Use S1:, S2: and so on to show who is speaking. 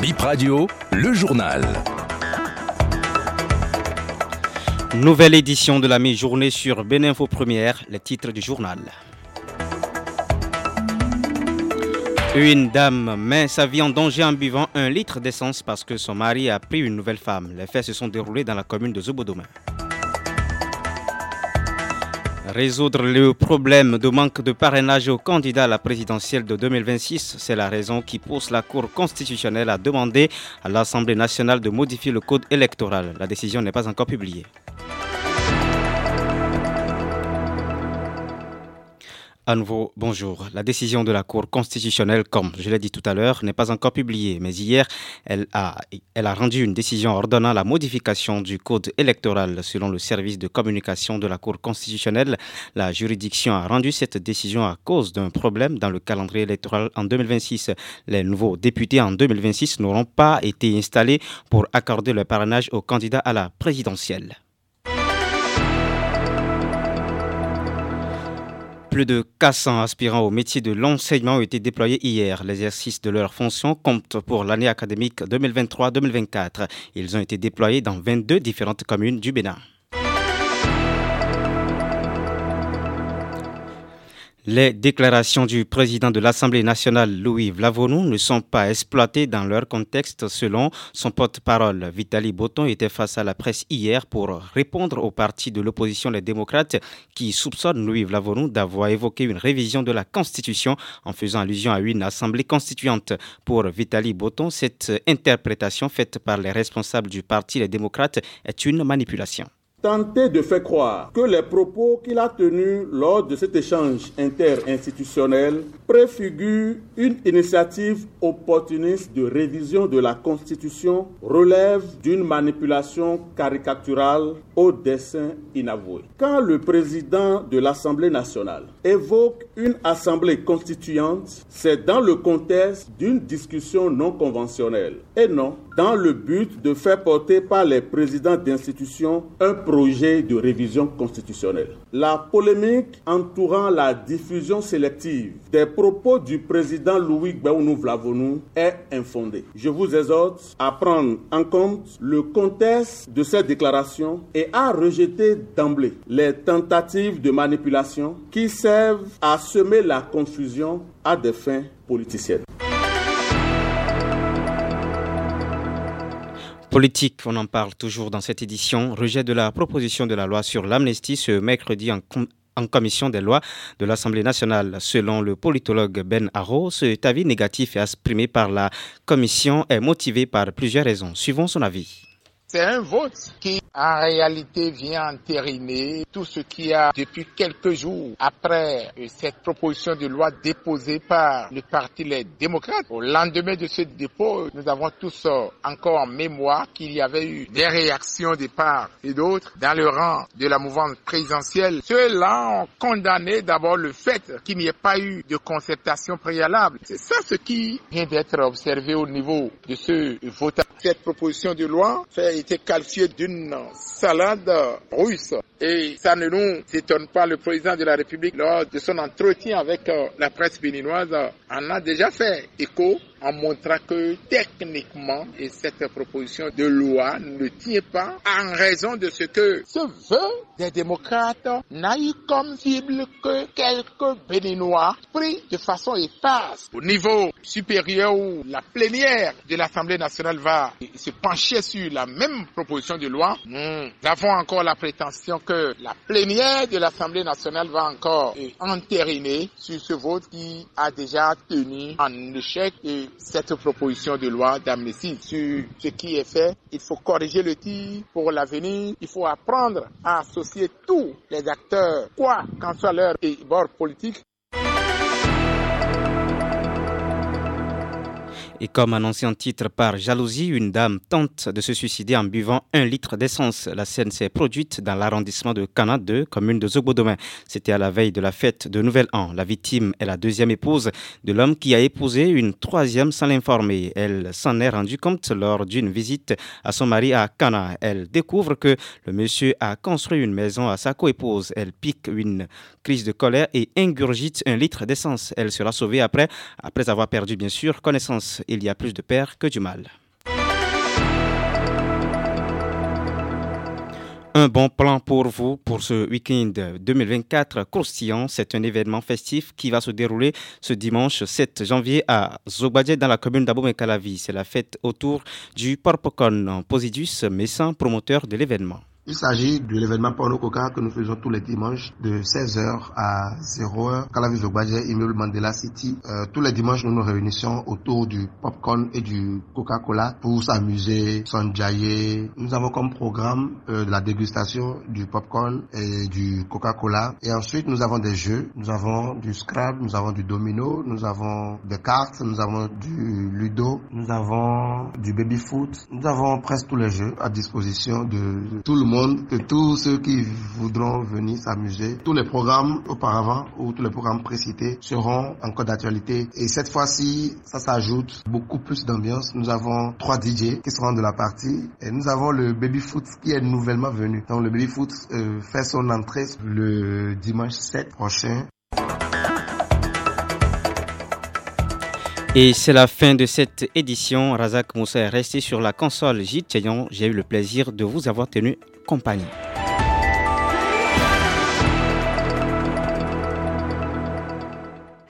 S1: Bip Radio, le journal.
S2: Nouvelle édition de la mi-journée sur Béninfo Première, les titres du journal. Une dame met sa vie en danger en buvant un litre d'essence parce que son mari a pris une nouvelle femme. Les faits se sont déroulés dans la commune de Zobodoma. Résoudre le problème de manque de parrainage aux candidats à la présidentielle de 2026, c'est la raison qui pousse la Cour constitutionnelle à demander à l'Assemblée nationale de modifier le code électoral. La décision n'est pas encore publiée. À nouveau, bonjour. La décision de la Cour constitutionnelle, comme je l'ai dit tout à l'heure, n'est pas encore publiée, mais hier, elle a, rendu une décision ordonnant la modification du code électoral. Selon le service de communication de la Cour constitutionnelle, la juridiction a rendu cette décision à cause d'un problème dans le calendrier électoral en 2026. Les nouveaux députés en 2026 n'auront pas été installés pour accorder le parrainage aux candidats à la présidentielle. Plus de 400 aspirants au métier de l'enseignement ont été déployés hier. L'exercice de leurs fonctions compte pour l'année académique 2023-2024. Ils ont été déployés dans 22 différentes communes du Bénin. Les déclarations du président de l'Assemblée nationale, Louis Vlavonou, ne sont pas exploitées dans leur contexte selon son porte-parole. Vitali Boton était face à la presse hier pour répondre aux partis de l'opposition, les démocrates, qui soupçonnent Louis Vlavonou d'avoir évoqué une révision de la Constitution en faisant allusion à une assemblée constituante. Pour Vitali Boton, cette interprétation faite par les responsables du parti, les démocrates, est une manipulation
S3: tenter de faire croire que les propos qu'il a tenus lors de cet échange interinstitutionnel préfigurent une initiative opportuniste de révision de la Constitution relève d'une manipulation caricaturale au dessin inavoué. Quand le président de l'Assemblée nationale évoque une assemblée constituante, c'est dans le contexte d'une discussion non conventionnelle et non dans le but de faire porter par les présidents d'institutions un projet de révision constitutionnelle. La polémique entourant la diffusion sélective des propos du président Louis Gbaunou Vlavonou est infondée. Je vous exhorte à prendre en compte le contexte de cette déclaration et à rejeter d'emblée les tentatives de manipulation qui servent à semer la confusion à des fins politiciennes.
S2: Politique, on en parle toujours dans cette édition. Rejet de la proposition de la loi sur l'amnistie ce mercredi en, commission des lois de l'Assemblée nationale. Selon le politologue Ben Haro, cet avis négatif exprimé par la commission est motivé par plusieurs raisons. Suivons son avis.
S4: C'est un vote qui, en réalité, vient entériner tout ce qui a, depuis quelques jours après cette proposition de loi déposée par le Parti Les Démocrates. Au lendemain de ce dépôt, nous avons tous encore en mémoire qu'il y avait eu des réactions de part et d'autres dans le rang de la mouvance présidentielle. Ceux-là ont condamné d'abord le fait qu'il n'y ait pas eu de concertation préalable. C'est ça ce qui vient d'être observé au niveau de ce vote. Cette proposition de loi fait été qualifié d'une salade russe. Et ça ne nous étonne pas. Le président de la République, lors de son entretien avec euh, la presse béninoise, en a déjà fait écho en montrant que techniquement, et cette proposition de loi ne tient pas en raison de ce que ce vœu des démocrates n'a eu comme cible que quelques béninois pris de façon éparse au niveau supérieur où la plénière de l'Assemblée nationale va se pencher sur la même proposition de loi. Nous avons encore la prétention que la plénière de l'Assemblée nationale va encore entériner sur ce vote qui a déjà tenu en échec cette proposition de loi d'amnistie sur ce qui est fait. Il faut corriger le tir pour l'avenir. Il faut apprendre à associer tous les acteurs, quoi qu'en soit leur bord politique,
S2: Et comme annoncé en titre par jalousie, une dame tente de se suicider en buvant un litre d'essence. La scène s'est produite dans l'arrondissement de Cana 2, commune de Zobodomain. C'était à la veille de la fête de Nouvel An. La victime est la deuxième épouse de l'homme qui a épousé une troisième sans l'informer. Elle s'en est rendue compte lors d'une visite à son mari à Cana. Elle découvre que le monsieur a construit une maison à sa coépouse. Elle pique une crise de colère et ingurgite un litre d'essence. Elle sera sauvée après, après avoir perdu bien sûr connaissance il y a plus de père que du mal. Un bon plan pour vous pour ce week-end 2024 croustillant. C'est un événement festif qui va se dérouler ce dimanche 7 janvier à Zobadje dans la commune d'Abomey-Calavi. C'est la fête autour du Porpocon. Posidus, médecin promoteur de l'événement.
S5: Il s'agit de l'événement Porno Coca que nous faisons tous les dimanches de 16h à 0h, Calavis Ogbaje, immeuble Mandela City. Euh, tous les dimanches, nous nous réunissons autour du popcorn et du Coca-Cola pour s'amuser, s'enjailler. Nous avons comme programme euh, la dégustation du popcorn et du Coca-Cola. Et ensuite, nous avons des jeux. Nous avons du Scrabble, nous avons du domino, nous avons des cartes, nous avons du Ludo, nous avons du baby foot. Nous avons presque tous les jeux à disposition de tout le que tous ceux qui voudront venir s'amuser, tous les programmes auparavant ou tous les programmes précités seront encore d'actualité. Et cette fois-ci, ça s'ajoute beaucoup plus d'ambiance. Nous avons trois DJ qui seront de la partie et nous avons le baby foot qui est nouvellement venu. Donc le baby foot euh, fait son entrée le dimanche 7 prochain
S2: Et c'est la fin de cette édition. Razak Moussa est resté sur la console. J'ai eu le plaisir de vous avoir tenu compagnie.